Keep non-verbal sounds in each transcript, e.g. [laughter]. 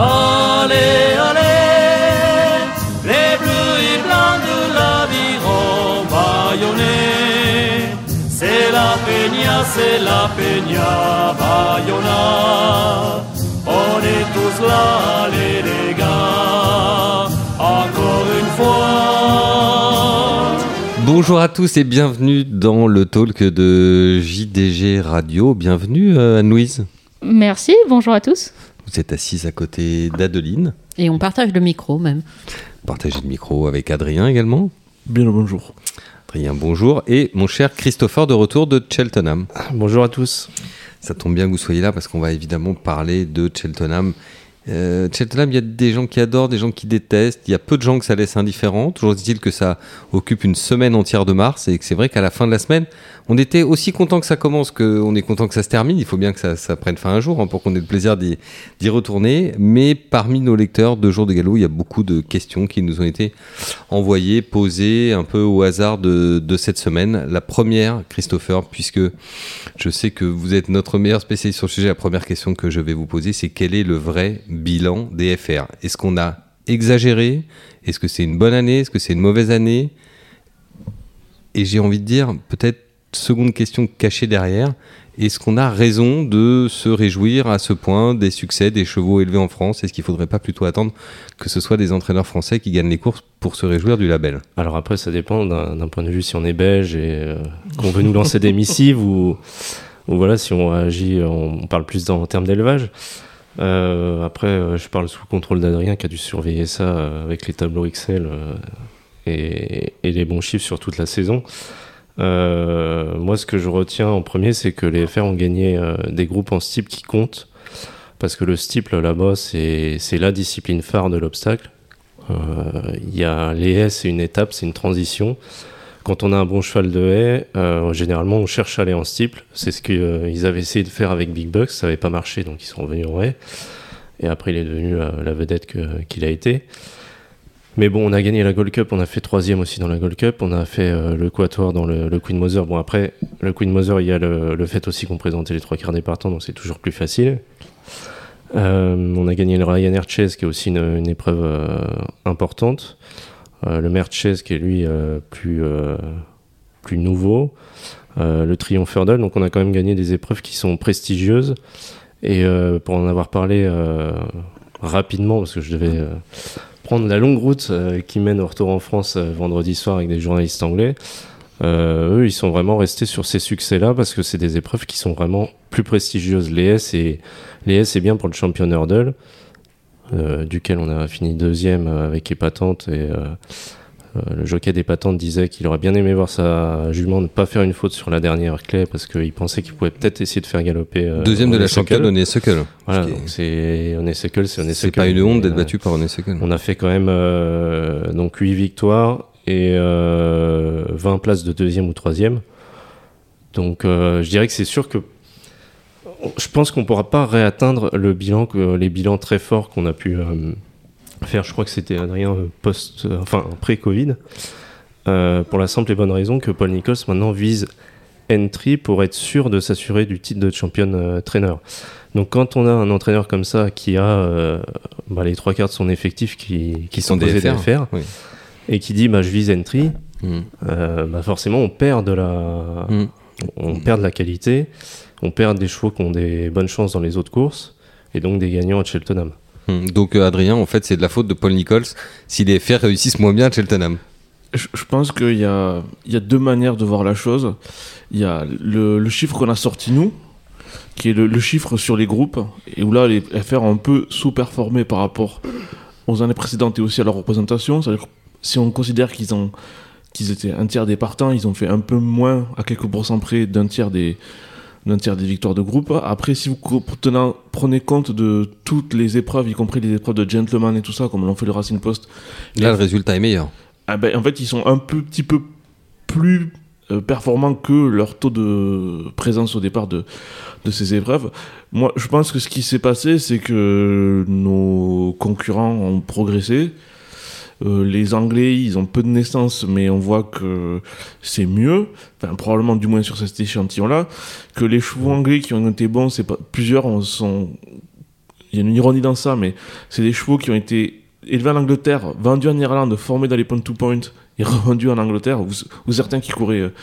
Allez, allez, les bleus et blancs de l'aviron baïonnés. C'est la peña, c'est la peña Bayona. On est tous là, allez les gars, encore une fois. Bonjour à tous et bienvenue dans le talk de JDG Radio. Bienvenue euh, Anne-Louise. Merci, bonjour à tous. Vous êtes assise à côté d'Adeline. Et on partage le micro même. Partagez le micro avec Adrien également. Bien le bonjour. Adrien, bonjour. Et mon cher Christopher de retour de Cheltenham. Bonjour à tous. Ça tombe bien que vous soyez là parce qu'on va évidemment parler de Cheltenham. Euh, Cheltenham, il y a des gens qui adorent, des gens qui détestent. Il y a peu de gens que ça laisse indifférent. Toujours dit-il que ça occupe une semaine entière de mars et que c'est vrai qu'à la fin de la semaine, on était aussi content que ça commence qu'on est content que ça se termine. Il faut bien que ça, ça prenne fin un jour hein, pour qu'on ait le plaisir d'y retourner. Mais parmi nos lecteurs de Jour de Galop, il y a beaucoup de questions qui nous ont été envoyées, posées un peu au hasard de, de cette semaine. La première, Christopher, puisque je sais que vous êtes notre meilleur spécialiste sur le sujet, la première question que je vais vous poser, c'est quel est le vrai bilan des FR Est-ce qu'on a exagéré? Est-ce que c'est une bonne année? Est-ce que c'est une mauvaise année? Et j'ai envie de dire, peut-être seconde question cachée derrière, est-ce qu'on a raison de se réjouir à ce point des succès des chevaux élevés en France? Est-ce qu'il ne faudrait pas plutôt attendre que ce soit des entraîneurs français qui gagnent les courses pour se réjouir du label? Alors après, ça dépend d'un point de vue si on est belge et euh, qu'on veut nous lancer des missives ou, voilà, si on agit, on, on parle plus en termes d'élevage. Euh, après, euh, je parle sous le contrôle d'Adrien qui a dû surveiller ça euh, avec les tableaux Excel euh, et, les bons chiffres sur toute la saison. Euh, moi, ce que je retiens en premier, c'est que les FR ont gagné des groupes en steeple qui comptent. Parce que le steeple, là-bas, c'est la discipline phare de l'obstacle. Il y a les haies, c'est une étape, c'est une transition. Quand on a un bon cheval de haie, euh, généralement, on cherche à aller en steeple. C'est ce qu'ils avaient essayé de faire avec Big Bucks. Ça n'avait pas marché, donc ils sont revenus en haie. Et après, il est devenu euh, la vedette qu'il a été. Mais bon, on a gagné la Gold Cup, on a fait troisième aussi dans la Gold Cup, on a fait euh, le Quator dans le, Queen Mother. Bon, après, le Queen Mother, il y a le, fait aussi qu'on présentait les trois quarts des partants, donc c'est toujours plus facile. Euh, on a gagné le Ryanair Chase, qui est aussi une, épreuve euh, importante. Euh, le Mer Chase, qui est lui euh, plus, euh, plus nouveau. Le Triumph Hurdle, donc on a quand même gagné des épreuves qui sont prestigieuses. Et pour en avoir parlé rapidement, parce que je devais prendre la longue route qui mène au retour en France vendredi soir avec des journalistes anglais, eux, ils sont vraiment restés sur ces succès-là parce que c'est des épreuves qui sont vraiment plus prestigieuses. Les S, les S, bien pour le champion hurdle, duquel on a fini deuxième euh, avec Épatante. Et euh, euh, le jockey d'Épatante disait qu'il aurait bien aimé voir sa jument ne pas faire une faute sur la dernière clé parce qu'il pensait qu'il pouvait peut-être essayer de faire galoper. euh, Deuxième de la championne Honeysuckle. Voilà, donc c'est Honeysuckle, c'est. C'est pas une honte d'être Euh, battu par Honeysuckle. on a fait quand même euh, donc 8 victoires et euh, 20 places de deuxième ou troisième. Donc euh, je dirais que c'est sûr que je pense qu'on pourra pas réatteindre le bilan que les bilans très forts qu'on a pu euh, faire. Je crois que c'était Adrien euh, post, euh, enfin pré-Covid, euh, pour la simple et bonne raison que Paul Nichols maintenant vise entry pour être sûr de s'assurer du titre de champion trainer. Donc quand on a un entraîneur comme ça qui a bah, les trois quarts de son effectif qui, qui sont des FR, FR, oui. et qui dit bah, je vise entry, Mm. bah, forcément on perd de la, Mm. on perd de la qualité, on perd des chevaux qui ont des bonnes chances dans les autres courses et donc des gagnants à Cheltenham. Mm. Donc euh, Adrien, en fait, c'est de la faute de Paul Nichols si les FR réussissent moins bien à Cheltenham. Je, je pense qu'il y a, il y a deux manières de voir la chose. Il y a le, le chiffre qu'on a sorti nous, qui est le, le chiffre sur les groupes, et où là, les FR ont un peu sous-performé par rapport aux années précédentes et aussi à leur représentation. C'est-à-dire que si on considère qu'ils ont qu'ils étaient un tiers des partants, ils ont fait un peu moins, à quelques pourcents près, d'un tiers des d'un tiers des victoires de groupe. Après, si vous prenez compte de toutes les épreuves, y compris les épreuves de gentleman et tout ça, comme l'ont fait le Racing Post, Là, le résultat est meilleur. ah ben, en fait, ils sont un peu, petit peu plus euh, performants que leur taux de présence au départ de, de ces épreuves. Moi, je pense que ce qui s'est passé, c'est que nos concurrents ont progressé. Euh, les Anglais, ils ont peu de naissance, mais on voit que c'est mieux. Enfin, probablement du moins sur cet échantillon-là. Que les chevaux anglais qui ont été bons, c'est pas plusieurs sont il y a une ironie dans ça, mais c'est des chevaux qui ont été élevés en Angleterre, vendus en Irlande, formés dans les point-to-point et [laughs] revendus en Angleterre, ou, certains qui couraient, euh,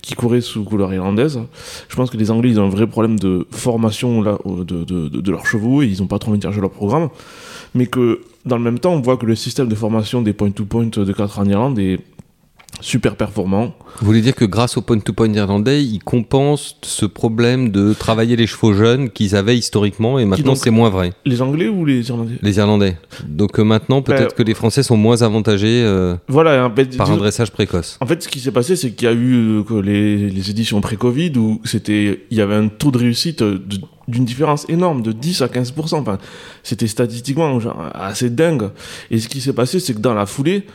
qui couraient sous couleur irlandaise. Je pense que les Anglais, ils ont un vrai problème de formation là, de, de, de, leurs chevaux et ils n'ont pas trop envie de leur programme. Mais que dans le même temps, on voit que le système de formation des point-to-point de 4 en Irlande est super performant. Vous voulez dire que grâce au point-to-point irlandais, ils compensent ce problème de travailler les chevaux jeunes qu'ils avaient historiquement et maintenant c'est moins vrai. Les Anglais ou les Irlandais? Les Irlandais. Donc euh, maintenant, peut-être Ben, que les Français sont moins avantagés euh, Voilà, en fait, par un dressage précoce. En fait, ce qui s'est passé, c'est qu'il y a eu euh, les, les éditions pré-Covid où c'était, il y avait un taux de réussite d'une différence énorme, de 10 à 15%. Enfin, c'était statistiquement genre, assez dingue. Et ce qui s'est passé, c'est que dans la foulée,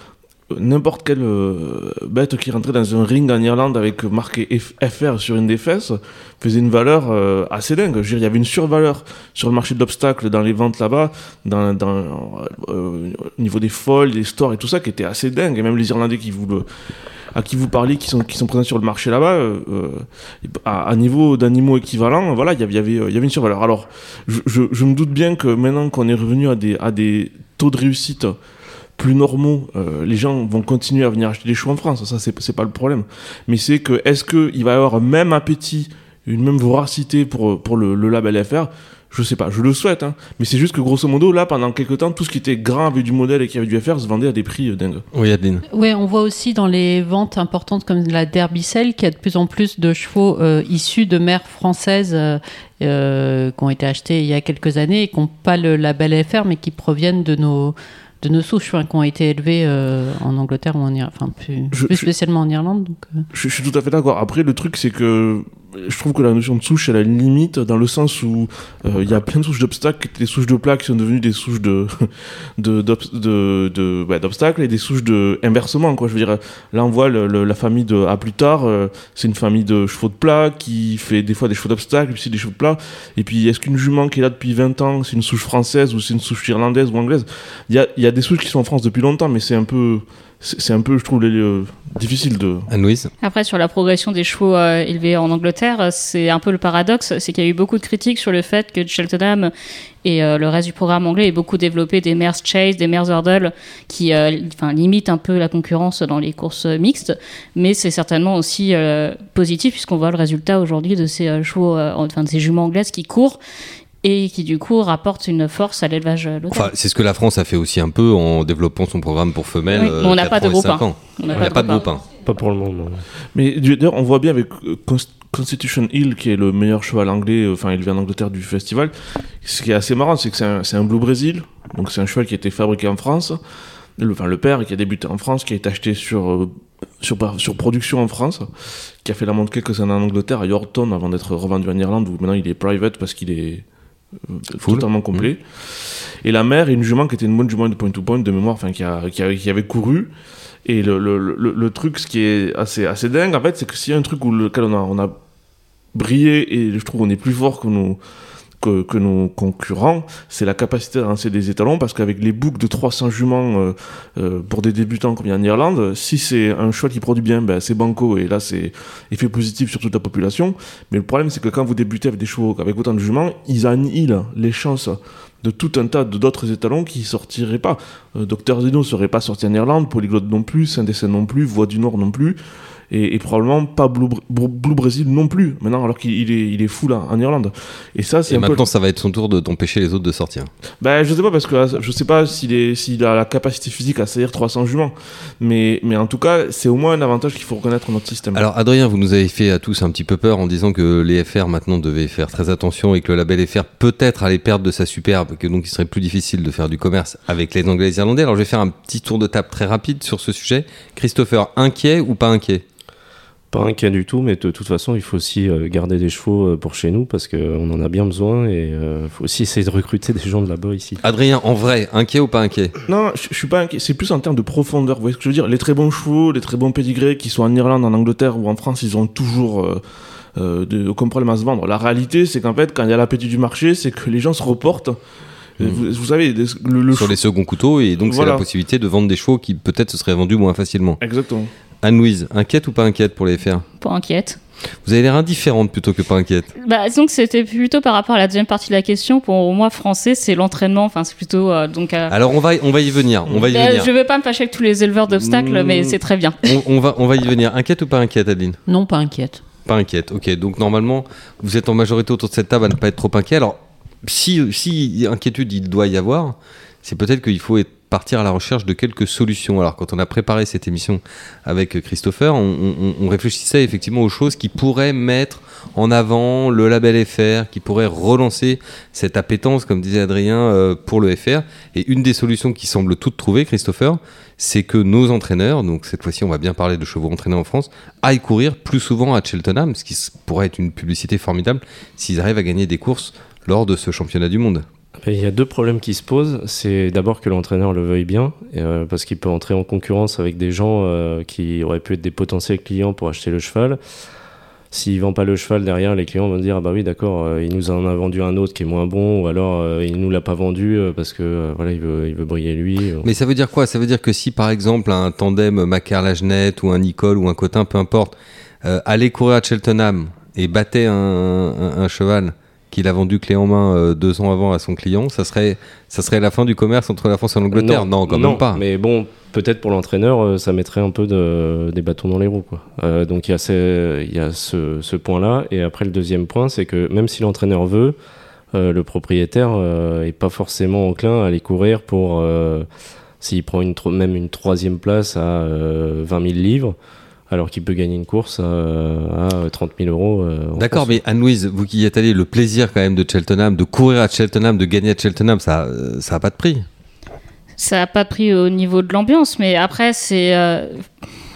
n'importe quelle euh, bête qui rentrait dans un ring en Irlande avec marqué FR sur une des fesses faisait une valeur euh, assez dingue. Je veux dire, il y avait une survaleur sur le marché de l'obstacle dans les ventes là-bas, dans, euh, au niveau des folles, des stores et tout ça, qui était assez dingue. Et même les Irlandais à qui vous parlez, qui sont, présents sur le marché là-bas, à, à niveau d'animaux équivalents, voilà, il y avait, y avait, une survaleur. Alors, je, me doute bien que maintenant qu'on est revenu à des taux de réussite plus normaux, euh, les gens vont continuer à venir acheter des chevaux en France, ça c'est c'est pas le problème. Mais c'est que, est-ce qu'il va y avoir un même appétit, une même voracité pour, pour le, le label FR je sais pas, je le souhaite, hein. mais c'est juste que grosso modo, là, pendant quelques temps, tout ce qui était grand avec du modèle et qui avait du FR se vendait à des prix euh, dingues. Oui, Adeline. Ouais, on voit aussi dans les ventes importantes comme la Derby Cell qu'il y a de plus en plus de chevaux euh, issus de mères françaises euh, euh, qui ont été achetés il y a quelques années et qui n'ont pas le label FR mais qui proviennent de nos de nos souches hein, qui ont été élevées euh, en Angleterre ou en Irlande, enfin plus, Je- plus je- spécialement en Irlande. Donc, euh. Je, je suis tout à fait d'accord. Après, le truc, c'est que je trouve que la notion de souche, elle a une limite dans le sens où euh, il y a plein de souches d'obstacles des souches de plats qui sont devenues des souches de [laughs] d'obstacles et des souches de inversement. Quoi. Je veux dire, là, on voit la famille de à plus tard, euh, c'est une famille de chevaux de plat qui fait des fois des chevaux d'obstacles, puis c'est des chevaux de plat. Et puis, est-ce qu'une jument qui est là depuis 20 ans, c'est une souche française ou c'est une souche irlandaise ou anglaise? Il y a, y a des souches qui sont en France depuis longtemps, mais c'est un peu c'est un peu, je trouve, les- euh, difficile de. Anne-Louise Après, sur la progression des chevaux euh, élevés en Angleterre, c'est un peu le paradoxe, c'est qu'il y a eu beaucoup de critiques sur le fait que Cheltenham et euh, le reste du programme anglais aient beaucoup développé des mares chase, des mares hurdle, qui euh, enfin, limitent un peu la concurrence dans les courses mixtes, mais c'est certainement aussi euh, positif puisqu'on voit le résultat aujourd'hui de ces euh, chevaux, euh, enfin de ces juments anglaises qui courent et qui du coup rapportent une force à l'élevage local. Enfin, c'est ce que la France a fait aussi un peu en développant son programme pour femelles. Oui, euh, on n'a pas de 4 ans et groupe 5 ans. On Il n'a pas de groupe. hein. Pas pour le moment. Mais d'ailleurs, on voit bien avec euh, Const- Constitution Hill, qui est le meilleur cheval anglais, euh, enfin élevé en Angleterre du festival. Ce qui est assez marrant, c'est que c'est un, Blue Brésil, donc c'est un cheval qui a été fabriqué en France. Le, enfin, le père qui a débuté en France, qui a été acheté sur, euh, sur, production en France, qui a fait la montre quelques années en Angleterre, à Yorkton, avant d'être revendu en Irlande, où maintenant il est private parce qu'il est Full. totalement complet. Et la mère est une jument qui était une bonne jument de point-to-point de mémoire, enfin qui, a, qui, avait, qui avait couru. Et le, le, le, le truc, ce qui est assez, assez dingue, en fait, c'est que s'il y a un truc où lequel on a, on a brillé, et je trouve qu'on est plus fort que nos, que, que nos concurrents, c'est la capacité à lancer des étalons, parce qu'avec les boucles de 300 juments euh, euh, pour des débutants comme il y a en Irlande, si c'est un cheval qui produit bien, ben, c'est banco, et là c'est effet positif sur toute la population. Mais le problème, c'est que quand vous débutez avec des chevaux avec autant de juments, ils annihilent les chances de tout un tas d'autres étalons qui sortiraient pas. Euh, Docteur Zeno serait pas sorti en Irlande, Polyglotte non plus, Saint-Décen non plus, Voix du Nord non plus, et, et probablement pas Blue, Blue, Brésil non plus, maintenant alors qu'il il est, il est fou là, en Irlande. Et ça, c'est peu... maintenant, ça va être son tour de d'empêcher les autres de sortir. Ben, je sais pas, parce que euh, je sais pas s'il est- s'il a la capacité physique à saillir 300 juments, mais, mais en tout cas, c'est au moins un avantage qu'il faut reconnaître dans notre système. Alors, Adrien, vous nous avez fait à tous un petit peu peur en disant que les FR maintenant devaient faire très attention et que le label FR peut-être allait perdre de sa superbe, que donc il serait plus difficile de faire du commerce avec les Anglais et les Irlandais. Alors, je vais faire un petit tour de table très rapide sur ce sujet. Christopher, inquiet ou pas inquiet? Pas inquiet du tout, mais de toute façon, il faut aussi euh, garder des chevaux euh, pour chez nous parce qu'on en a bien besoin et il faut aussi essayer de recruter des gens de là-bas ici. Adrien, en vrai, inquiet ou pas inquiet? Non, je, je suis pas inquiet. C'est plus en termes de profondeur. Vous voyez ce que je veux dire? Les très bons chevaux, les très bons pédigrés, qui soient en Irlande, en Angleterre ou en France, ils ont toujours euh, euh, de- problème à se vendre. La réalité, c'est qu'en fait, quand il y a l'appétit du marché, c'est que les gens se reportent. Euh, Vous, vous savez, le, le sur chou- les seconds couteaux et donc Voilà. c'est la possibilité de vendre des chevaux qui peut-être se seraient vendus moins facilement. Exactement. Anne-Louise, inquiète ou pas inquiète pour les FR Pas inquiète. Vous avez l'air indifférente plutôt que pas inquiète. Bah, disons que c'était plutôt par rapport à la deuxième partie de la question. Pour moi, français, c'est l'entraînement. Enfin, c'est plutôt euh, donc. euh, Alors on va, on va y venir. On va y bah, venir. je veux pas me fâcher avec tous les éleveurs d'obstacles, Mm. mais c'est très bien. On, on va, on va y venir. Inquiète ou pas inquiète, Adeline? Non, pas inquiète. Pas inquiète. Ok. Donc normalement, vous êtes en majorité autour de cette table à ne pas être trop inquiet. Alors, si, si inquiétude il doit y avoir, c'est peut-être qu'il faut être- partir à la recherche de quelques solutions. Alors, quand on a préparé cette émission avec Christopher, on, réfléchissait effectivement aux choses qui pourraient mettre en avant le label FR, qui pourraient relancer cette appétence, comme disait Adrien, euh, pour le FR. Et une des solutions qui semble toutes trouvées, Christopher, c'est que nos entraîneurs, donc cette fois-ci on va bien parler de chevaux entraînés en France, aillent courir plus souvent à Cheltenham, ce qui pourrait être une publicité formidable s'ils arrivent à gagner des courses lors de ce championnat du monde. Il y a deux problèmes qui se posent. C'est d'abord que l'entraîneur le veuille bien, euh, parce qu'il peut entrer en concurrence avec des gens euh, qui auraient pu être des potentiels clients pour acheter le cheval. S'il vend pas le cheval derrière, les clients vont dire ah bah oui d'accord, euh, il nous en a vendu un autre qui est moins bon, ou alors il nous l'a pas vendu parce que voilà il veut il veut briller lui. Mais ça veut dire quoi? Ça veut dire que si par exemple un tandem Macar-Lagenette ou un Nicole ou un Cotin, peu importe, allait courir à Cheltenham et battait un cheval qu'il a vendu clé en main euh, deux ans avant à son client, ça serait, ça serait la fin du commerce entre la France et l'Angleterre? Non, quand même pas. Mais bon, peut-être pour l'entraîneur, euh, ça mettrait un peu de, des bâtons dans les roues. Quoi. Euh, donc il y a, ce, il y a ce, ce point-là. Et après, le deuxième point, c'est que même si l'entraîneur veut, euh, le propriétaire euh, est pas forcément enclin à aller courir pour. S'il prend une, même une troisième place à euh, 20 000 livres, alors qu'il peut gagner une course à, à 30 000 euros. euh, D'accord, mais Anne-Louise, vous qui y êtes allé, le plaisir quand même de Cheltenham, de courir à Cheltenham, de gagner à Cheltenham, ça, euh, ça a pas de prix. Ça n'a pas pris au niveau de l'ambiance, mais après, c'est. euh,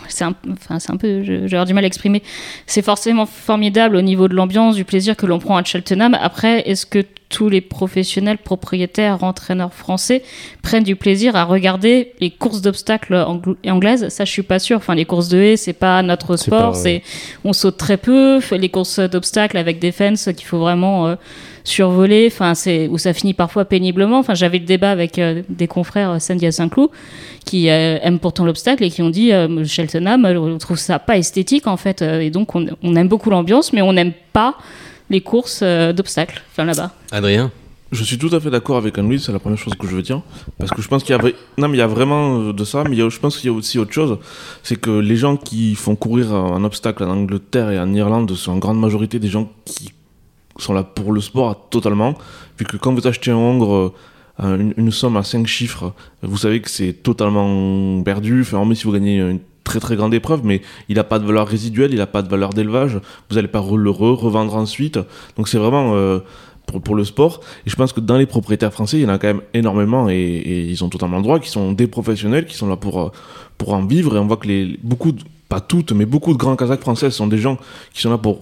c'est un, enfin, c'est un peu, j'ai du mal à exprimer. C'est forcément formidable au niveau de l'ambiance, du plaisir que l'on prend à Cheltenham. Après, est-ce que tous les professionnels, propriétaires, entraîneurs français prennent du plaisir à regarder les courses d'obstacles angl- anglaises Ça, je suis pas sûre. Enfin, les courses de haie, c'est pas notre sport. C'est, on saute très peu. Les courses d'obstacles avec des fences qu'il faut vraiment euh, survoler. Enfin, c'est où ça finit parfois péniblement. Enfin, j'avais le débat avec euh, des confrères euh, Sandy à Saint-Cloud qui euh, aiment pourtant l'obstacle et qui ont dit Cheltenham, on trouve ça pas esthétique en fait. Et donc, on, on aime beaucoup l'ambiance, mais on n'aime pas les courses euh, d'obstacles. Enfin, là-bas. Adrien Je suis tout à fait d'accord avec Anne-Louise, c'est la première chose que je veux dire. Parce que je pense qu'il y a, vra- non, mais il y a vraiment euh, de ça, mais il y a- je pense qu'il y a aussi autre chose. C'est que les gens qui font courir un obstacle en Angleterre et en Irlande sont en grande majorité des gens qui sont là pour le sport totalement. Vu que quand vous achetez un Hongre, euh, un- une, une somme à 5 chiffres, vous savez que c'est totalement perdu. Enfin, même si vous gagnez une très très grande épreuve, mais il n'a pas de valeur résiduelle, il n'a pas de valeur d'élevage. Vous n'allez pas le re- revendre ensuite. Donc c'est vraiment euh, pour, pour le sport. Et je pense que dans les propriétaires français, il y en a quand même énormément et, ils ont totalement le droit, qui sont des professionnels, qui sont là pour, euh, pour en vivre. Et on voit que les, beaucoup, pas toutes, mais beaucoup de grands Kazakhs français sont des gens qui sont là pour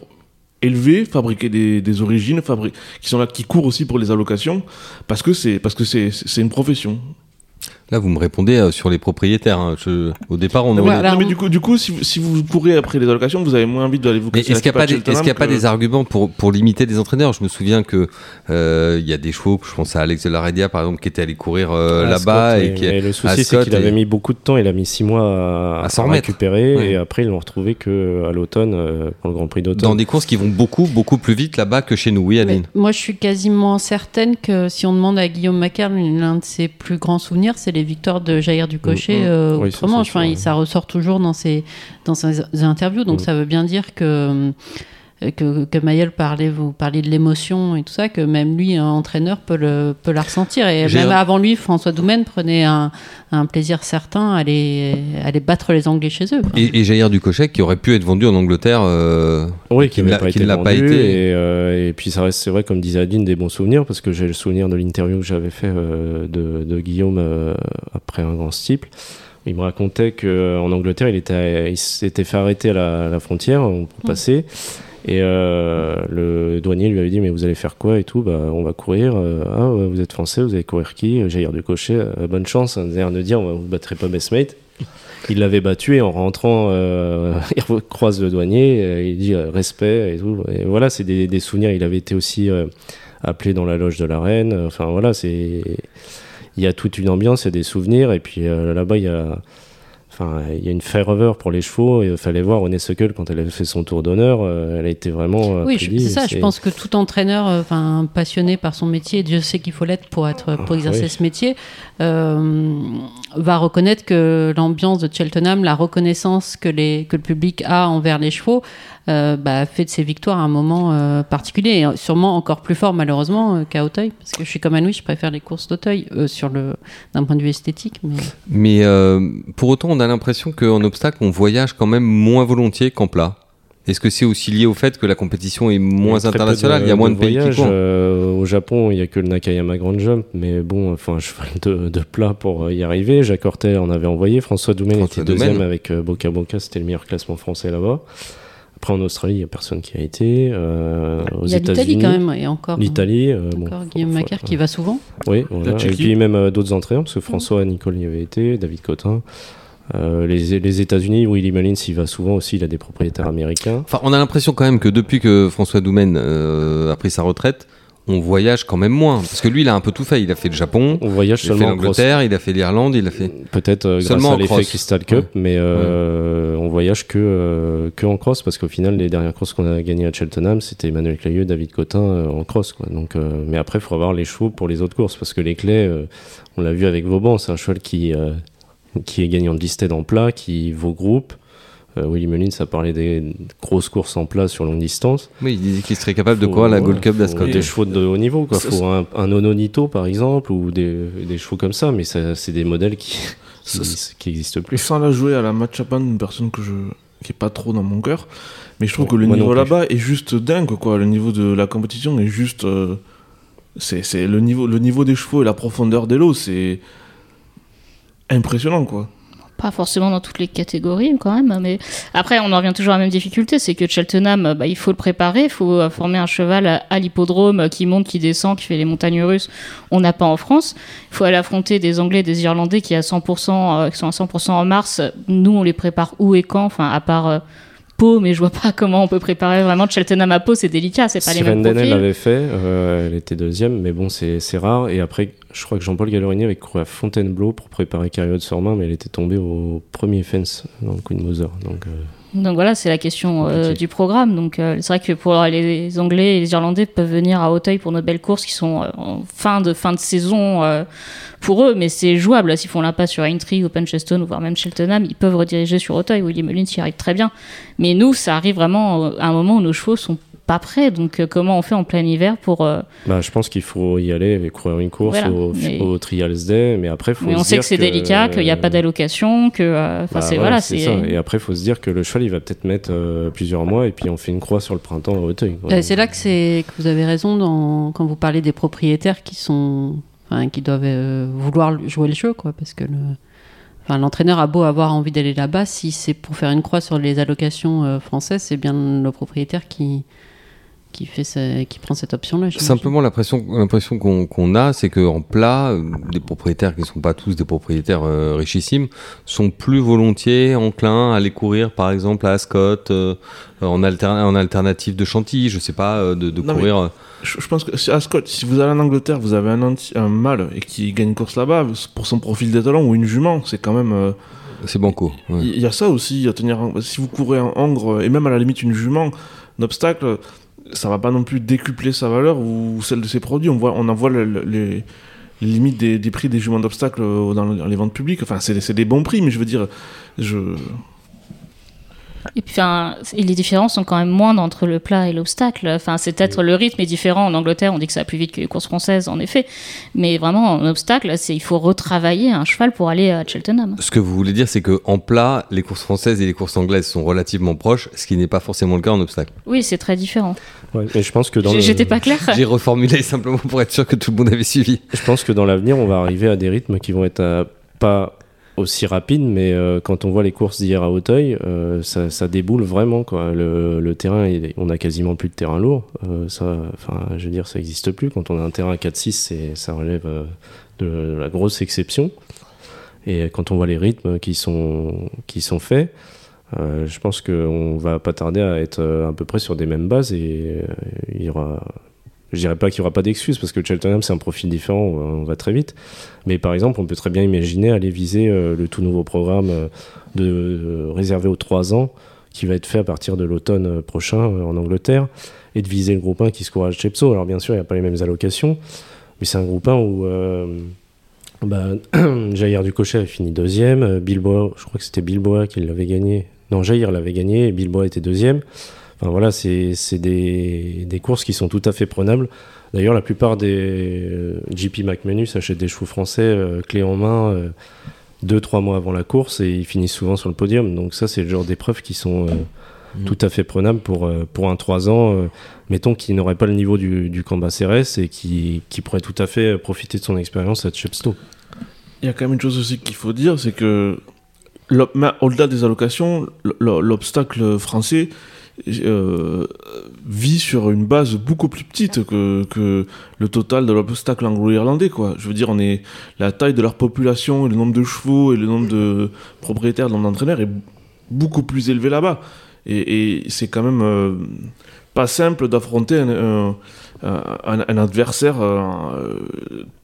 élever, fabriquer des, origines, fabri- qui sont là, qui courent aussi pour les allocations, parce que c'est parce que c'est une profession. Là, vous me répondez euh, sur les propriétaires. hein. Je- Au départ, on Non, aurait- mais- Voilà. non, mais du coup, du coup, si vous, si vous courez après les allocations, vous avez moins envie d'aller vous Mais casser est-ce qu'il n'y a, pas des- tête à est-ce qu'il y a pas Cheltenham des arguments pour, pour limiter les entraîneurs? Je me souviens que euh, il y a des chevaux, je pense à Alex de la Redia par exemple, qui était allé courir euh, là-bas Scott, et qui Mais le à souci, c'est Scott qu'il et- avait mis beaucoup de temps. Il a mis six mois à, À s'en à remettre. récupérer. Ouais. Et après, ils l'ont retrouvé que à l'automne, euh, pour le Grand Prix dans d'automne. des courses qui vont beaucoup beaucoup plus vite là-bas que chez nous. Oui, Aline. Mais moi, je suis quasiment certaine que si on demande à Guillaume Macar, l'un de ses plus grands souvenirs, c'est les victoires de Jair Ducochet Mm, mm. euh, Oui, ça, autrement. c'est Enfin, ouais. ça ressort toujours dans ses, dans ses interviews. Donc, Mm. ça veut bien dire que. Que, que Mayel parlait, vous parliez de l'émotion et tout ça, que même lui, un entraîneur, peut, le, peut la ressentir. Et même un- avant lui, François Doumen prenait un, un plaisir certain à aller, à aller battre les Anglais chez eux. quoi. Et, et Jair Ducochet qui aurait pu être vendu en Angleterre. euh, Oui, qui ne n'a l'a- pas, été pas. Et, euh, et puis ça reste, c'est vrai, comme disait Adeline, des bons souvenirs, parce que j'ai le souvenir de l'interview que j'avais fait euh, de, de Guillaume euh, après un grand steeple. Il me racontait qu'en Angleterre, il, était, il s'était fait arrêter à la, à la frontière Mmh. pour passer. Et euh, le douanier lui avait dit Mais vous allez faire quoi et tout? Bah, On va courir. Euh, ah, vous êtes français, vous allez courir qui? Jair Ducochet, euh, bonne chance. Un air de dire Vous ne battrez pas Bestmate. Il l'avait battu et en rentrant, euh, [laughs] il croise le douanier, euh, il dit euh, respect et tout. Et voilà, c'est des, souvenirs. Il avait été aussi euh, appelé dans la loge de la reine. Enfin voilà, c'est il y a toute une ambiance, il y a des souvenirs et puis euh, là-bas il y a Enfin, il y a une faveur pour les chevaux. Il fallait voir René Suckel quand elle avait fait son tour d'honneur. euh, elle a été vraiment. Oui, applaudie, je- c'est ça. Je pense que tout entraîneur, euh, enfin passionné par son métier, Dieu sait qu'il faut l'être pour être, pour exercer oui. ce métier, euh, va reconnaître que l'ambiance de Cheltenham, la reconnaissance que les que le public a envers les chevaux, euh, bah, fait de ses victoires un moment euh, particulier, et sûrement encore plus fort malheureusement euh, qu'à Auteuil, parce que je suis comme Anouilh, je préfère les courses d'Auteuil euh, sur le d'un point de vue esthétique. Mais... Mais euh, pour autant, on a l'impression qu'en obstacle, on voyage quand même moins volontiers qu'en plat. Est-ce que c'est aussi lié au fait que la compétition est moins internationale? De- Il y a moins de, pays voyages. qui courent Euh, au Japon, il n'y a que le Nakayama Grand Jump, mais bon, enfin, un cheval de, de plat pour y arriver. Jacques Hortet en avait envoyé. François Doumen François était deuxième avec euh, Boca Boca, c'était le meilleur classement français là-bas. Après, en Australie, il n'y a personne qui a été. Euh, aux Il y a l'Italie États-Unis, quand même, et encore. L'Italie, euh, bon, Guillaume Macaire qui va souvent. Oui, voilà. et puis même euh, d'autres entraîneurs, parce que François Nicole y avait été, David Cotin. Euh, les, les États-Unis, Willy Mullins y va souvent aussi, il a des propriétaires américains. Enfin, on a l'impression quand même que depuis que François Doumen euh, a pris sa retraite, on voyage quand même moins. Parce que lui, il a un peu tout fait. Il a fait le Japon, On voyage il a fait seulement en cross. l'Angleterre, il a fait l'Irlande, il a fait. Peut-être euh, grâce Seulement à l'effet. Crystal Cup, mais euh, on voyage que, euh, que en cross parce qu'au final, les dernières courses qu'on a gagnées à Cheltenham, c'était Emmanuel Clayeux, David Cotin euh, en cross. Quoi. Donc, mais après, il faut avoir les chevaux pour les autres courses parce que les clés, on l'a vu avec Vauban, c'est un cheval qui, qui est gagnant de listed en plat, qui vaut groupe. Euh, Willy Mullins a parlé des grosses courses en plat sur longue distance. Oui, il disait qu'il serait capable de Faut- courir la Gold Cup d'Ascot. Des chevaux de haut niveau, quoi. Faut un, un Ononito, par exemple, ou des, des chevaux comme ça, mais ça, c'est des modèles qui, qui, Ça, qui existent plus. Sans la jouer à la match up une personne que je qui est pas trop dans mon cœur, mais je trouve Ouais, que le niveau là-bas est juste dingue quoi. Le niveau de la compétition est juste euh, c'est c'est le niveau le niveau des chevaux et la profondeur des lots, c'est impressionnant quoi. Pas forcément dans toutes les catégories quand même, mais après on en revient toujours à la même difficulté, c'est que Cheltenham, bah, il faut le préparer, il faut euh, former un cheval à, à l'hippodrome euh, qui monte, qui descend, qui fait les montagnes russes. On n'a pas en France. Il faut aller affronter des Anglais, des Irlandais qui, à 100%, euh, qui sont à 100% en mars. Nous, on les prépare où et quand? Enfin, à part euh, Pau, mais je vois pas [laughs] comment on peut préparer vraiment Cheltenham à Pau, c'est délicat, c'est pas les mêmes profils. l'avait fait, euh, elle était deuxième, mais bon, c'est rare. Et après, je crois que Jean-Paul Gallorini avait couru à Fontainebleau pour préparer Carriot sur main, mais elle était tombée au premier fence dans le Queen Mother. Donc, euh, Donc voilà, c'est la question euh, du programme. Donc euh, c'est vrai que pour les Anglais et les Irlandais peuvent venir à Auteuil pour nos belles courses qui sont en fin de fin de saison pour eux, mais c'est jouable. S'ils font l'impasse sur Aintree ou ou voire même Cheltenham, ils peuvent rediriger sur Auteuil. William Mullins y arrive très bien. Mais nous, ça arrive vraiment à un moment où nos chevaux sont pas prêts. Donc euh, comment on fait en plein hiver pour euh, bah, je pense qu'il faut y aller et courir une course Voilà, au, mais- au Trials Day, mais après, faut Mais on se sait dire que c'est délicat, qu'il n'y a pas d'allocation, que euh, enfin Bah, c'est voilà, voilà, c'est c'est ça. Et après, il faut se dire que le cheval, il va peut-être mettre euh, plusieurs mois et puis on fait une croix sur le printemps à Auteuil. quoi. Euh, c'est là que, c'est, que vous avez raison dans, quand vous parlez des propriétaires qui sont, enfin, qui doivent euh, vouloir jouer le jeu, quoi, parce que le, enfin, l'entraîneur a beau avoir envie d'aller là-bas, si c'est pour faire une croix sur les allocations euh, françaises, c'est bien le propriétaire qui, qui fait, sa- qui prend cette option-là. Simplement, l'impression l'impression qu'on qu'on a, c'est qu'en plat, euh, des propriétaires qui ne sont pas tous des propriétaires euh, richissimes sont plus volontiers enclins à aller courir, par exemple, à Ascot, euh, en, alterna- en alternative de Chantilly, je sais pas, de, de Non, mais- courir. Je, je pense que si à Scott, si vous allez en Angleterre, vous avez un, anti- un mâle et qui gagne une course là-bas, pour son profil d'étalon ou une jument, c'est quand même. euh, C'est banco. ouais. Il y a ça aussi à tenir. en- Si vous courez en hongre et même à la limite une jument, un obstacle, ça va pas non plus décupler sa valeur ou celle de ses produits. On voit, on en voit le- le- les, les limites des, des prix des juments d'obstacle euh, dans les ventes publiques. Enfin, c'est c'est des bons prix, mais je veux dire, je. Et puis, enfin, et les différences sont quand même moindres entre le plat et l'obstacle. Enfin, c'est peut-être le rythme est différent. En Angleterre, on dit que ça va plus vite que les courses françaises, en effet. Mais vraiment, en obstacle, c'est il faut retravailler un cheval pour aller à Cheltenham. Ce que vous voulez dire, c'est qu'en plat, les courses françaises et les courses anglaises sont relativement proches, ce qui n'est pas forcément le cas en obstacle. Oui, c'est très différent. Ouais, mais je pense que dans le- J'étais pas claire. J'ai reformulé [laughs] simplement pour être sûr que tout le monde avait suivi. Je pense que dans l'avenir, on va arriver à des rythmes qui vont être euh, pas aussi rapides, mais euh, quand on voit les courses d'hier à Auteuil, euh, ça, ça déboule vraiment. Quoi. Le, le terrain, il est- on a quasiment plus de terrain lourd. Euh, ça, enfin, je veux dire, ça n'existe plus. Quand on a un terrain à 4-6, c'est- ça relève de la grosse exception. Et quand on voit les rythmes qui sont, qui sont faits, euh, je pense qu'on va pas tarder à être euh, à peu près sur des mêmes bases et euh, il y aura je dirais pas qu'il y aura pas d'excuses parce que Cheltenham c'est un profil différent, on va très vite. Mais par exemple, on peut très bien imaginer aller viser le tout nouveau programme de réservé aux 3 ans qui va être fait à partir de l'automne prochain en Angleterre et de viser le groupe 1 qui se courage Chepso. Alors bien sûr, il n'y a pas les mêmes allocations, mais c'est un groupe 1 où bah, [clears throat] Jair Ducochet a fini deuxième. Euh, Bilboa, je crois que c'était Bilboa qui l'avait gagné. Non, Jair l'avait gagné et Bilboa était deuxième. Enfin voilà, c'est des, des, courses qui sont tout à fait prenables. D'ailleurs, la plupart des euh, GP McManus achètent des chevaux français euh, clés en main deux, trois mois avant la course et ils finissent souvent sur le podium. Donc ça, c'est le genre d'épreuves qui sont mm. tout à fait prenables pour, pour un 3 ans, mettons, qui n'aurait pas le niveau du, du CRS et qui, qui, pourrait tout à fait profiter de son expérience à Chepstow. Il y a quand même une chose aussi qu'il faut dire, c'est que au-delà des allocations, l'obstacle français euh, vit sur une base beaucoup plus petite que, le total de l'obstacle anglo-irlandais. Je veux dire, on est, la taille de leur population, le nombre de chevaux et le nombre de propriétaires, le nombre d'entraîneurs est beaucoup plus élevé là-bas. Et, c'est quand même euh, pas simple d'affronter un, un, adversaire euh,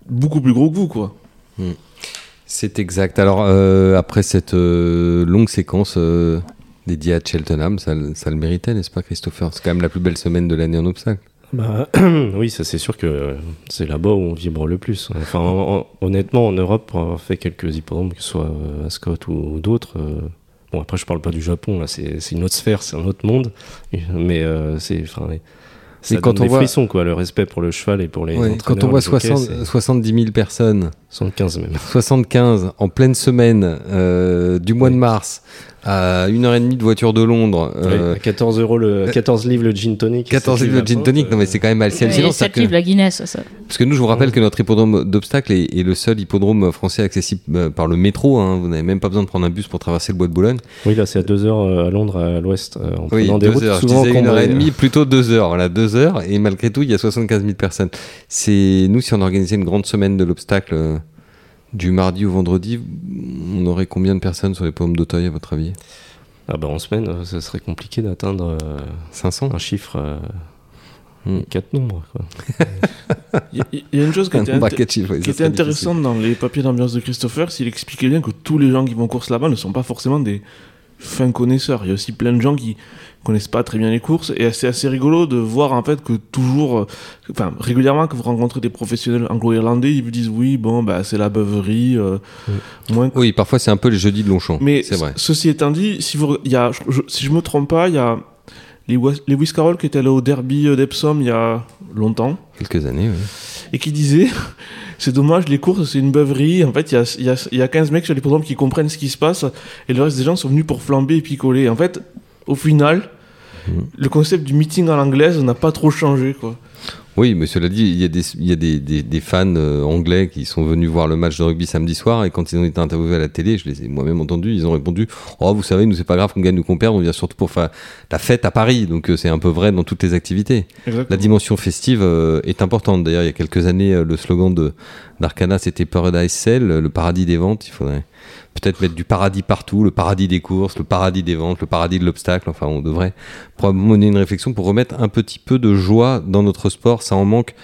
beaucoup plus gros que vous. Quoi. Hmm. C'est exact. Alors, euh, après cette euh, longue séquence euh, dédiée à Cheltenham, ça, ça le méritait, n'est-ce pas, Christopher? C'est quand même la plus belle semaine de l'année en obstacle. Bah, [clears throat] oui, ça c'est sûr que c'est là-bas où on vibre le plus. Enfin, honnêtement, en Europe, pour avoir fait quelques hippodromes, que ce soit Ascot ou, d'autres, bon, après je parle pas du Japon, là, c'est une autre sphère, c'est un autre monde, mais c'est. Quand on voit frissons, quoi, le respect pour le cheval et pour les Quand on voit 60, 70 000 personnes, 75 même, 75 en pleine semaine euh, du mois de mars, à une heure et demie de voiture de Londres. Euh, 14 euros le 14 livres le gin tonic. 14 livres le gin tonic, non mais c'est quand même assez hallucinant. 7 livres la Guinness, ça. Parce que nous, je vous rappelle que notre hippodrome d'obstacle est, le seul hippodrome français accessible euh, par le métro. Hein. Vous n'avez même pas besoin de prendre un bus pour traverser le bois de Boulogne. Oui, là c'est à 2 heures euh, à Londres, à l'ouest, euh, en oui, des routes heures. souvent je disais une heure et demie, plutôt 2 heures. Voilà, 2 heures. Et malgré tout, il y a 75 000 personnes. C'est nous, si on organisait une grande semaine de l'obstacle du mardi au vendredi, on aurait combien de personnes sur les pommes d'Auteuil à votre avis? Ah bah en semaine, euh, ça serait compliqué d'atteindre 500, euh, un chiffre, euh, hmm. quatre nombres. [laughs] Il y, a une chose qui était, intéressante dans les papiers d'ambiance de Christopher, c'est qu'il expliquait bien que tous les gens qui vont course là-bas ne sont pas forcément des fins connaisseurs. Il y a aussi plein de gens qui connaissent pas très bien les courses. Et c'est assez rigolo de voir en fait que toujours euh, enfin régulièrement que vous rencontrez des professionnels anglo-irlandais ils vous disent oui bon bah c'est la beuverie euh, moins oui parfois c'est un peu les jeudis de Longchamp mais c'est vrai. ceci étant dit si vous y a si je me trompe pas il y a les Lewis Carroll qui était là au derby d'Epsom il y a longtemps. Quelques années oui. Et qui disait c'est dommage, les courses, c'est une beuverie. En fait, il y a, y, a, y a 15 mecs sur les programmes qui comprennent ce qui se passe et le reste des gens sont venus pour flamber et picoler. En fait, au final, Mm. le concept du meeting à l'anglaise n'a pas trop changé, quoi. Oui, mais cela dit, il y a des, il y a des, des, fans euh, anglais qui sont venus voir le match de rugby samedi soir et quand ils ont été interviewés à la télé, je les ai moi-même entendus, ils ont répondu Oh, vous savez, nous, c'est pas grave qu'on gagne ou qu'on perde, on vient surtout pour faire la fête à Paris. Donc, euh, c'est un peu vrai dans toutes les activités. La dimension festive euh, est importante. D'ailleurs, il y a quelques années, le slogan de d'Arcana, c'était Paradise Cell, le paradis des ventes. Il faudrait peut-être mettre du paradis partout, le paradis des courses, le paradis des ventes, le paradis de l'obstacle. Enfin, on devrait probablement mener une réflexion pour remettre un petit peu de joie dans notre sport. Ça en manque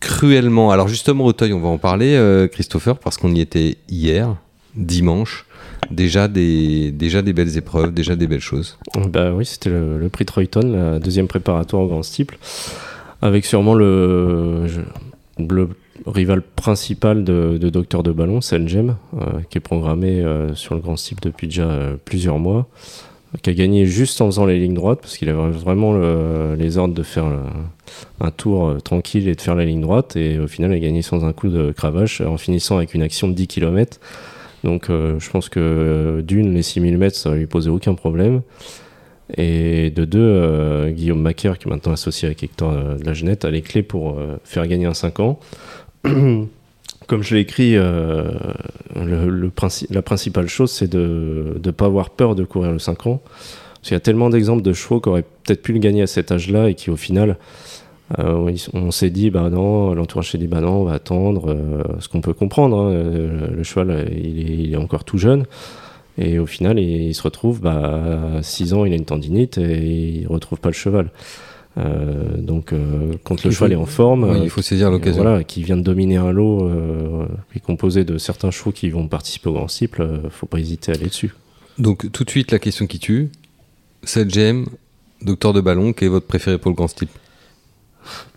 cruellement. Alors justement, Auteuil, on va en parler, euh, Christopher, parce qu'on y était hier, dimanche. Déjà des, déjà des belles épreuves, déjà des belles choses. Bah oui, c'était le, prix Troyton, la deuxième préparatoire au Grand Steeple, avec sûrement le, le rival principal de, Docteur de Ballon, Selgem, euh, qui est programmé euh, sur le Grand Steep depuis déjà euh, plusieurs mois, qui a gagné juste en faisant les lignes droites, parce qu'il avait vraiment les ordres de faire un tour tranquille et de faire la ligne droite, et au final, il a gagné sans un coup de cravache, en finissant avec une action de 10 km. Donc je pense que d'une, les 6000 mètres, ça lui posait aucun problème. Et de deux, Guillaume Macaire, qui est maintenant associé avec Hector de la Genette, a les clés pour faire gagner un 5 ans. [clears throat] comme je l'ai écrit, euh, la principale chose, c'est de ne pas avoir peur de courir le 5 ans. Parce qu'il y a tellement d'exemples de chevaux qui auraient peut-être pu le gagner à cet âge-là et qui, au final, euh, on s'est dit, bah non, l'entourage s'est dit, bah non, on va attendre. Euh, ce qu'on peut comprendre, hein, le cheval, il est, encore tout jeune. Et au final, il, se retrouve, bah, à 6 ans, il a une tendinite et il retrouve pas le cheval. Euh, donc, euh, quand le cheval est en forme, Oui, euh, il faut saisir l'occasion. voilà, qui vient de dominer un lot qui est composé de certains chevaux qui vont participer au Grand euh, faut pas hésiter à aller dessus. Donc tout de suite la question qui tue. 7 GM, docteur de ballon, quel est votre préféré pour le grand style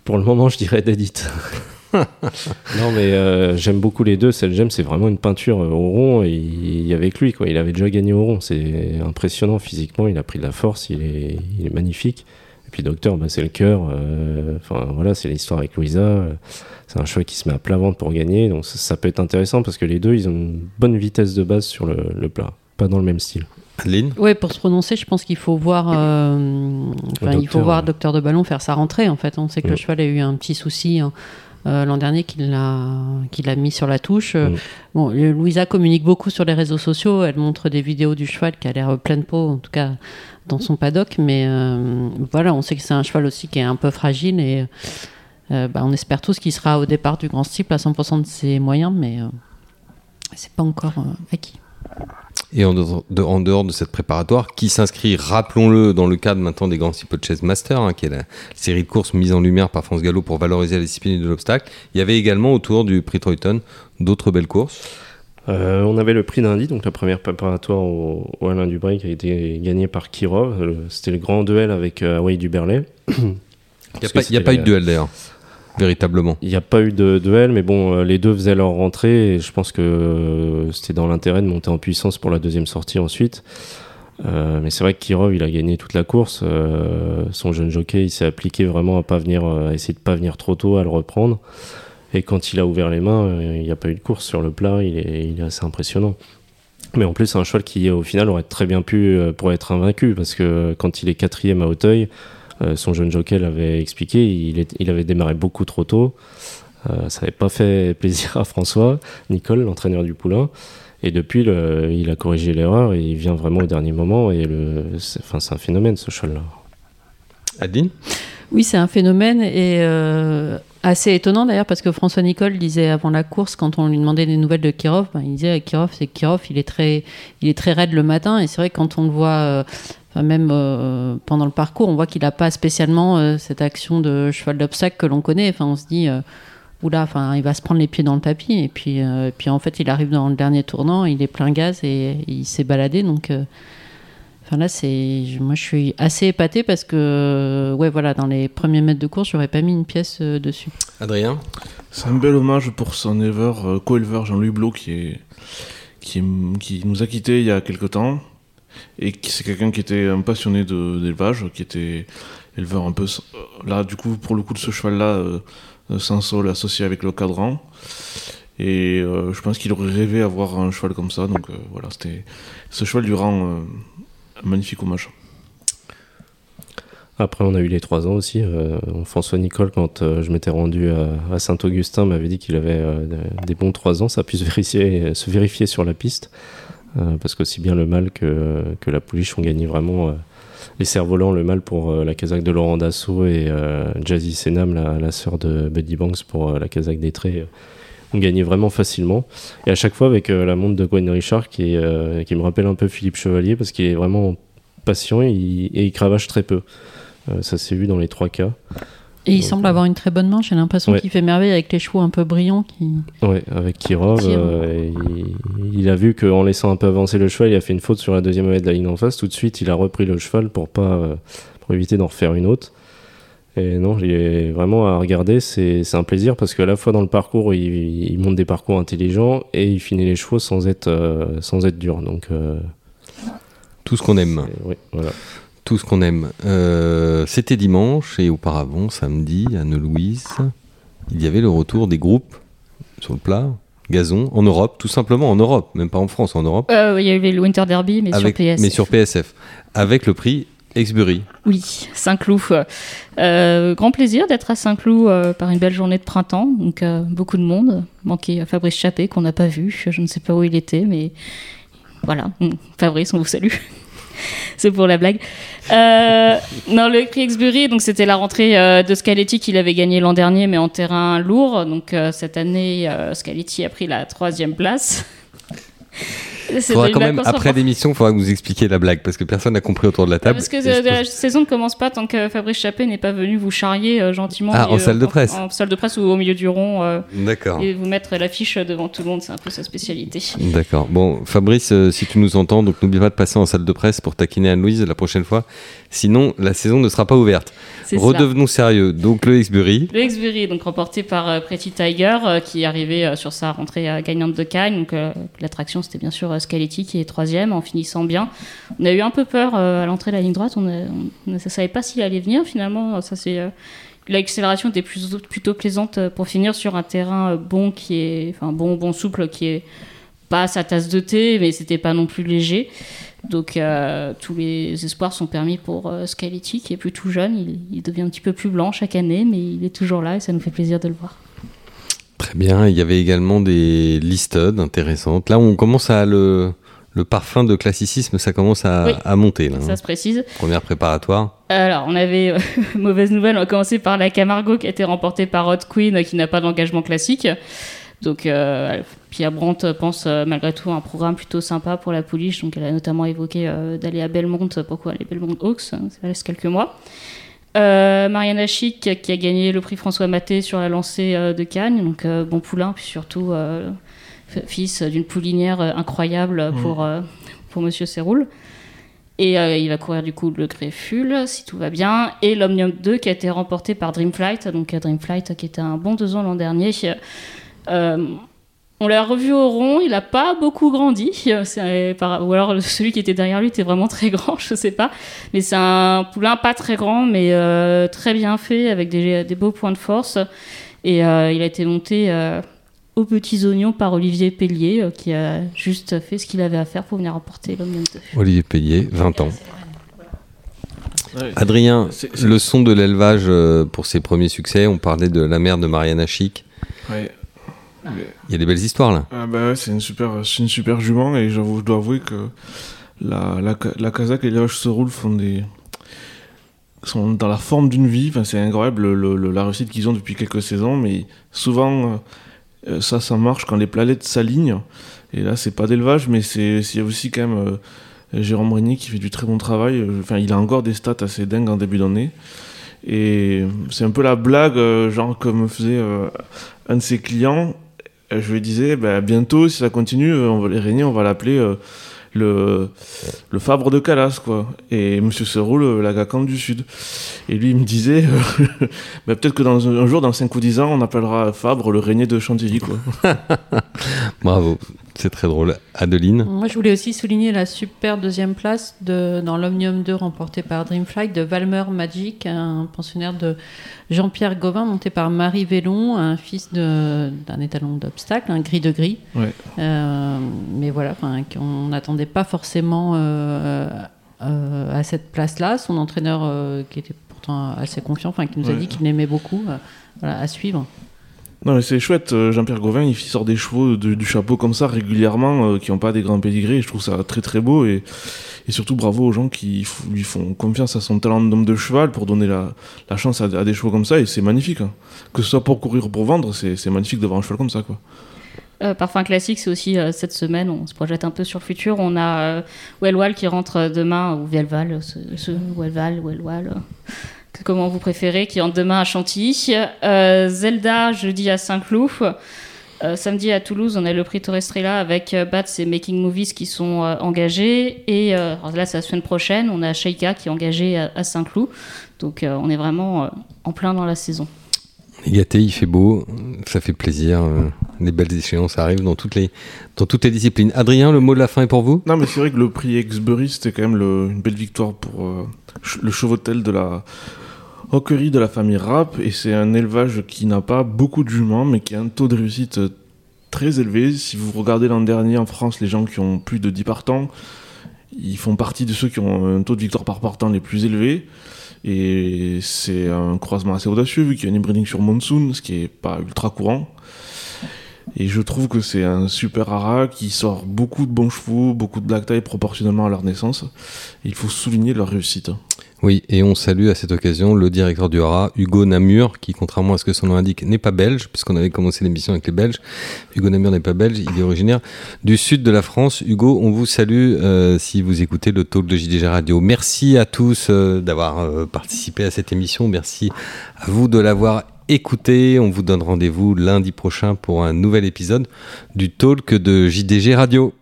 Pour le moment, je dirais Dedit. [laughs] non, mais euh, j'aime beaucoup les deux. Celle j'aime, c'est vraiment une peinture au rond. Et il, avec lui, quoi. Il avait déjà gagné au rond. C'est impressionnant physiquement. Il a pris de la force. Il est, il est magnifique. Et puis Docteur, bah, c'est le cœur. euh, Enfin voilà, c'est l'histoire avec Louisa. euh, C'est un cheval qui se met à plat ventre pour gagner. Donc ça, ça peut être intéressant parce que les deux, ils ont une bonne vitesse de base sur le, le plat. Pas dans le même style. Adeline Ouais, pour se prononcer, je pense qu'il faut voir, euh, enfin, il faut docteur, voir ouais. Docteur de Ballon faire sa rentrée. En fait, on sait que le cheval a eu un petit souci hein, euh, l'an dernier qu'il a, qu'il a mis sur la touche. Mm. Bon, Louisa communique beaucoup sur les réseaux sociaux. Elle montre des vidéos du cheval qui a l'air plein de peau, en tout cas dans son paddock. Mais euh, voilà, on sait que c'est un cheval aussi qui est un peu fragile et euh, bah, on espère tous qu'il sera au départ du Grand Steeple à 100% de ses moyens, mais c'est pas encore acquis. Et en dehors, de, en dehors de cette préparatoire, qui s'inscrit, rappelons-le, dans le cadre maintenant des Grands Steeple Chase Master, hein, qui est la série de courses mise en lumière par France Gallo pour valoriser la discipline de l'obstacle, il y avait également autour du prix Troyton d'autres belles courses. Euh, on avait le prix d'Indy, donc la première préparatoire au, au Alain Dubray qui a été gagnée par Kirov. Le- C'était le grand duel avec euh, Hawaii Duberlet. Il n'y a, pas- y a pas eu de duel d'ailleurs, véritablement. Il n'y a pas eu de duel, mais bon, euh, les deux faisaient leur rentrée et je pense que euh, c'était dans l'intérêt de monter en puissance pour la deuxième sortie ensuite. Euh, mais c'est vrai que Kirov, il a gagné toute la course. Son jeune jockey, il s'est appliqué vraiment à pas venir, à essayer de pas venir trop tôt, à le reprendre. Et quand il a ouvert les mains, il n'y a pas eu de course sur le plat. Il est, assez impressionnant. Mais en plus, c'est un cheval qui, au final, aurait très bien pu être invaincu parce que quand il est quatrième à Hauteuil, son jeune jockey l'avait expliqué, il, est- il avait démarré beaucoup trop tôt. Euh, ça n'avait pas fait [laughs] plaisir à François, Nicole, l'entraîneur du poulain. Et depuis, le- il a corrigé l'erreur et il vient vraiment au dernier moment. Et le, c'est, enfin, c'est un phénomène, ce cheval-là. Adeline Oui, c'est un phénomène et euh, assez étonnant d'ailleurs parce que François Nicole disait avant la course, quand on lui demandait des nouvelles de Kirov, ben, il disait Kirov, c'est que Kirov, il est très, il est très raide le matin et c'est vrai que quand on le voit, euh, enfin, même euh, pendant le parcours, on voit qu'il n'a pas spécialement euh, cette action de cheval d'obstacle que l'on connaît. Enfin, on se dit. euh, Oula, enfin, il va se prendre les pieds dans le tapis et puis, euh, puis en fait, il arrive dans le dernier tournant, il est plein gaz et il s'est baladé. Donc, euh, Enfin là, c'est moi je suis assez épaté parce que ouais voilà dans les premiers mètres de course, j'aurais pas mis une pièce euh, dessus. Adrien? C'est un bel hommage pour son éleveur, euh, co-éleveur Jean-Louis Blot qui, est, qui, est- qui nous a quittés il y a quelque temps. Et c'est quelqu'un qui était un passionné d'élevage, qui était éleveur un peu. Là, du coup, pour le coup de ce cheval-là, euh, euh, sans sol associé avec le cadran. Et euh, je pense qu'il aurait rêvé avoir un cheval comme ça. Donc voilà, c'était. Ce cheval lui rend un magnifique hommage. Après, on a eu les trois ans aussi. François Nicole, quand je m'étais rendu à, Saint-Augustin, m'avait dit qu'il avait des bons trois ans. Ça a pu se vérifier sur la piste. Euh, parce qu'aussi bien le mâle que, la pouliche ont gagné vraiment euh, les cerfs-volants. Le mâle pour euh, la casaque de Laurent Dassault et Jazzy Senam, la, sœur de Buddy Banks, pour la casaque des traits. ont gagné vraiment facilement. Et à chaque fois avec la montre de Gwen Richard qui, me rappelle un peu Philippe Chevalier parce qu'il est vraiment patient et il, cravache très peu. Ça s'est vu dans les trois cas. Et il Donc, semble euh, avoir une très bonne main. J'ai l'impression ouais. qu'il fait merveille avec les chevaux un peu brillants. Qui... Ouais, avec Kirov, Kirov. euh, il, il a vu qu'en laissant un peu avancer le cheval, il a fait une faute sur la deuxième mètre de la ligne en face. Tout de suite, il a repris le cheval pour pas euh, pour éviter d'en refaire une autre. Et non, il est vraiment à regarder, c'est c'est un plaisir parce qu'à la fois dans le parcours, il, il monte des parcours intelligents et il finit les chevaux sans être euh, sans être dur. Donc euh, Tout ce qu'on aime. oui, voilà. Tout ce qu'on aime. Euh, C'était dimanche et auparavant, samedi, à Louise, il y avait le retour des groupes sur le plat, gazon, en Europe, tout simplement en Europe, même pas en France, en Europe, Euh, Il y avait le Winter Derby, mais avec, sur PS. mais sur PSF, avec le prix Exbury. Oui, Saint-Cloud. Euh, grand plaisir d'être à Saint-Cloud euh, par une belle journée de printemps. Donc euh, beaucoup de monde. Manqué Fabrice Chappé qu'on n'a pas vu. Je ne sais pas où il était, mais voilà. Fabrice, on vous salue. [laughs] C'est pour la blague. Euh, non, le prix Exbury, donc c'était la rentrée euh, de Scaletti qu'il avait gagné l'an dernier, mais en terrain lourd. Donc euh, cette année, euh, Scaletti a pris la troisième place. Faudra quand même, après l'émission, il faudra que vous expliquiez la blague parce que personne n'a compris autour de la table. Parce que euh, la saison ne commence pas tant que Fabrice Chappé n'est pas venu vous charrier euh, gentiment. Ah, en milieu- salle de presse. En, salle de presse ou au milieu du rond euh, D'accord. et vous mettre l'affiche devant tout le monde, c'est un peu sa spécialité. D'accord. Bon, Fabrice, euh, si tu nous entends, donc n'oublie pas de passer en salle de presse pour taquiner Anne-Louise la prochaine fois. Sinon, la saison ne sera pas ouverte. C'est cela. Redevenons sérieux. Donc, le Exbury. Le Exbury, donc remporté par euh, Pretty Tiger, euh, qui est arrivé euh, sur sa rentrée euh, gagnante de Cannes. Donc euh, l'attraction, c'était bien sûr euh, Scaletti qui est troisième en finissant bien. On a eu un peu peur euh, à l'entrée de la ligne droite. On ne savait pas s'il allait venir finalement. Ça c'est euh, L'accélération était plutôt, plutôt plaisante euh, pour finir sur un terrain bon qui est, enfin bon, bon souple qui est pas sa tasse de thé, mais c'était pas non plus léger. Donc tous les espoirs sont permis pour euh, qui est plus tout jeune. Il, il devient un petit peu plus blanc chaque année, mais il est toujours là et ça nous fait plaisir de le voir. Très bien. Il y avait également des listed intéressantes. Là, on commence à le, le parfum de classicisme, ça commence à, Oui. à monter. Là, Ça hein. se précise. Première préparatoire. Alors, on avait euh, [laughs] mauvaise nouvelle. On va commencer par la Camargo qui a été remportée par Hot Queen, qui n'a pas d'engagement classique. Donc, euh, Pierre Brandt pense euh, malgré tout à un programme plutôt sympa pour la pouliche. Donc, elle a notamment évoqué euh, d'aller à Belmont. Pourquoi aller Belmont Hawks hein, Ça laisse quelques mois. Euh, Mariana Chic qui a gagné le prix François Maté sur la lancée euh, de Cannes. Donc, euh, bon poulain, puis surtout euh, fils d'une poulinière incroyable pour, euh, pour Monsieur Séroul. Et il va courir du coup le Grefful, si tout va bien. Et l'Omnium 2 qui a été remporté par Dreamflight. Donc Dreamflight qui était un bon deux ans l'an dernier. On l'a revu au rond, il n'a pas beaucoup grandi. Euh, par- ou alors celui qui était derrière lui était vraiment [laughs] très grand, je sais pas. Mais c'est un poulain pas très grand, mais euh, très bien fait, avec des, des beaux points de force. Et euh, il a été monté euh, aux petits oignons par Olivier Pellier, euh, qui a juste fait ce qu'il avait à faire pour venir remporter 2. Olivier Payet, 20 ans. Ouais. Adrien, le son de l'élevage pour ses premiers succès, on parlait de la mère de Mariana Chic. Ouais. Il y a des belles histoires là. Ah bah ouais, c'est une super, c'est une super jument et j'avoue, je dois avouer que la, la, la Kazakh et l'élevage se roulent font des sont dans la forme d'une vie. Enfin, c'est incroyable le- le- la réussite qu'ils ont depuis quelques saisons, mais souvent euh, ça, ça marche quand les planètes s'alignent. Et là, c'est pas d'élevage, mais c'est c'est aussi quand même euh, Jérôme Régnier qui fait du très bon travail. Enfin, il a encore des stats assez dingues en début d'année. Et c'est un peu la blague, euh, genre comme faisait euh, un de ses clients. Euh, Je lui disais, bah, bientôt, si ça continue, euh, on va, Régnier, on va l'appeler euh, le, le Fabre de Calas, quoi. Et Monsieur Seroul, euh, la Gacam du Sud. Et lui, il me disait, [laughs] bah, peut-être que dans un, jour, dans 5 ou 10 ans, on appellera Fabre le Régnier de Chantilly. [laughs] Bravo, c'est très drôle. Adeline, Moi, je voulais aussi souligner la super deuxième place de, dans l'Omnium 2 remportée par Dreamflight de Valmer Magic, un pensionnaire de Jean-Pierre Gauvin monté par Marie Vélon, un fils d'un étalon d'obstacle, un gris de gris. Ouais. Euh, mais voilà, enfin, qu'on n'attendait pas forcément euh, euh, à cette place-là. Son entraîneur, euh, qui était pourtant assez confiant, enfin, qui nous a dit qu'il l'aimait beaucoup, euh, voilà, à suivre. Non, mais c'est chouette. euh, Jean-Pierre Gauvin, il sort des chevaux du chapeau comme ça régulièrement, euh, qui n'ont pas des grands pédigrés. Je trouve ça très très beau. Et, surtout, bravo aux gens qui lui font confiance à son talent d'homme de cheval pour donner la, chance à, des chevaux comme ça. Et c'est magnifique. hein. Que ce soit pour courir ou pour vendre, c'est magnifique d'avoir un cheval comme ça. Quoi. Euh, Parfum classique, c'est aussi cette semaine, on se projette un peu sur le futur. On a Wellwall qui rentre demain, ou Vielval, ce, ce, Wellval, Wellwall, comment vous préférez, qui rentre demain à Chantilly. Euh, Zelda, jeudi à Saint-Cloud. Euh, samedi à Toulouse, on a le prix Torrestrella avec euh, Bats et Making Movies qui sont euh, engagés. Et euh, là, c'est la semaine prochaine, on a Sheikha qui est engagé à, à Saint-Cloud. Donc euh, on est vraiment euh, en plein dans la saison. on est gâté, il fait beau, ça fait plaisir. les belles échéances arrivent dans toutes, les, dans toutes les disciplines. Adrien, le mot de la fin est pour vous? Non, mais c'est vrai que le prix Exbury, c'était quand même le- une belle victoire pour euh, le chevautel de la hoquerie de la famille Rapp. Et c'est un élevage qui n'a pas beaucoup de juments, mais qui a un taux de réussite euh, très élevé. Si vous regardez l'an dernier en France, les gens qui ont plus de 10 partants, ils font partie de ceux qui ont un taux de victoire par partant les plus élevés. Et c'est un croisement assez audacieux, vu qu'il y a un inbreeding sur Monsoon, ce qui est pas ultra courant. Et je trouve que c'est un super hara qui sort beaucoup de bons chevaux, beaucoup de black tie proportionnellement à leur naissance. Il faut souligner leur réussite. Oui, et on salue à cette occasion le directeur du Hara, Hugo Namur, qui, contrairement à ce que son nom indique, n'est pas belge, puisqu'on avait commencé l'émission avec les Belges. Hugo Namur n'est pas belge, il est originaire du sud de la France. Hugo, on vous salue euh, si vous écoutez le talk de JDG Radio. Merci à tous euh, d'avoir euh, participé à cette émission. Merci à vous de l'avoir écouté. On vous donne rendez-vous lundi prochain pour un nouvel épisode du talk de JDG Radio.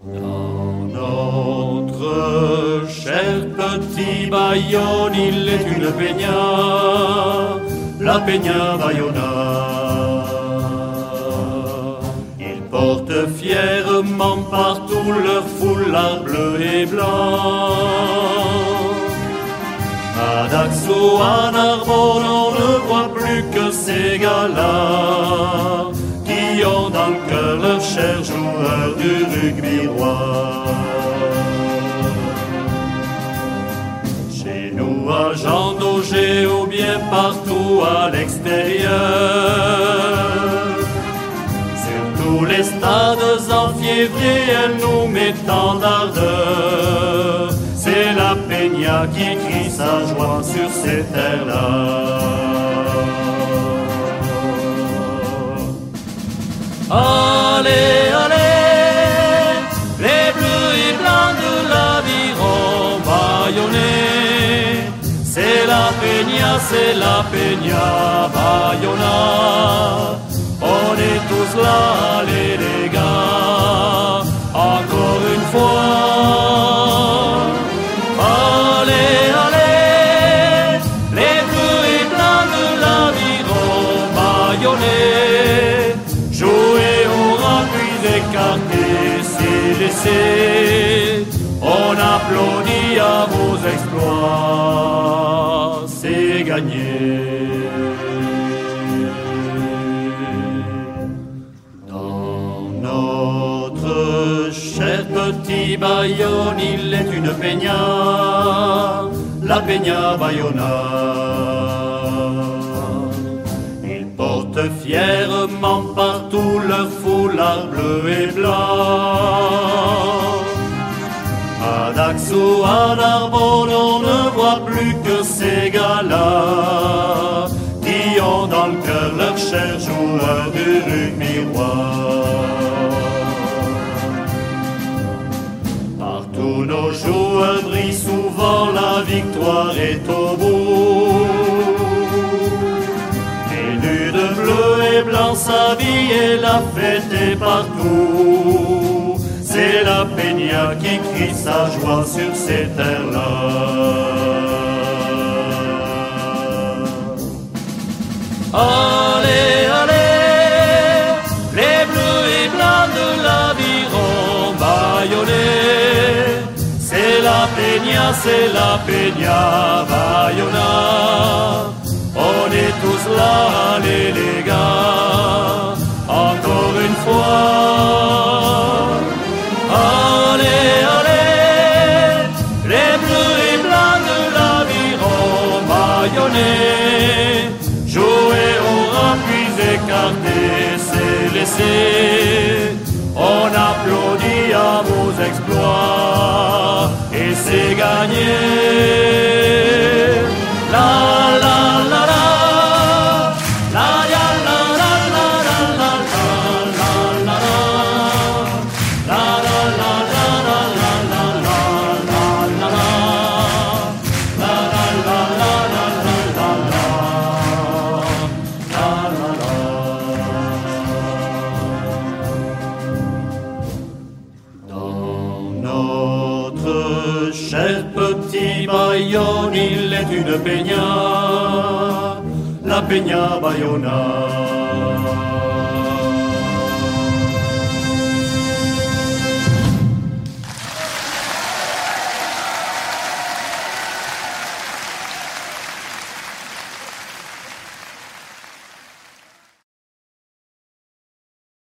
Bayonne, il est une peña, la peña Bayona. Ils portent fièrement partout leur foulard bleu et blanc. À Daxo, à Narbonne, on ne voit plus que ces gars-là qui ont dans le cœur leur cher joueur du rugby roi. Jean Daugé ou bien partout à l'extérieur, sur tous les stades en février, elle nous met tant d'ardeur. C'est la peña qui crie sa joie sur ces terres-là. Allez, allez, c'est la peña Bayona. On est tous là, les gars, encore une fois. Allez, allez, les bleus et blancs de l'aviron baïonnés. Jouer au puis écarté, c'est laissé. On applaudit à vos exploits, Dans notre cher petit Bayonne, il est une peña, la peña Bayona. Ils portent fièrement partout leur foulard bleu et blanc. À Daxo, à Narbonne, on ne voit plus que ces gars-là qui ont dans le cœur leur cher joueur du rugby roi. Partout nos joueurs brillent souvent, la victoire est au bout. Élu de bleu et blanc, sa vie et la fête est partout. C'est la peña qui crie sa joie sur ces terres-là. Allez, allez, les bleus et blancs de l'aviron baïonnés. C'est la peña, c'est la peña Bayona. On est tous là, allez les gars, encore une fois. On applaudit à vos exploits et c'est gagné. Peña Bayona.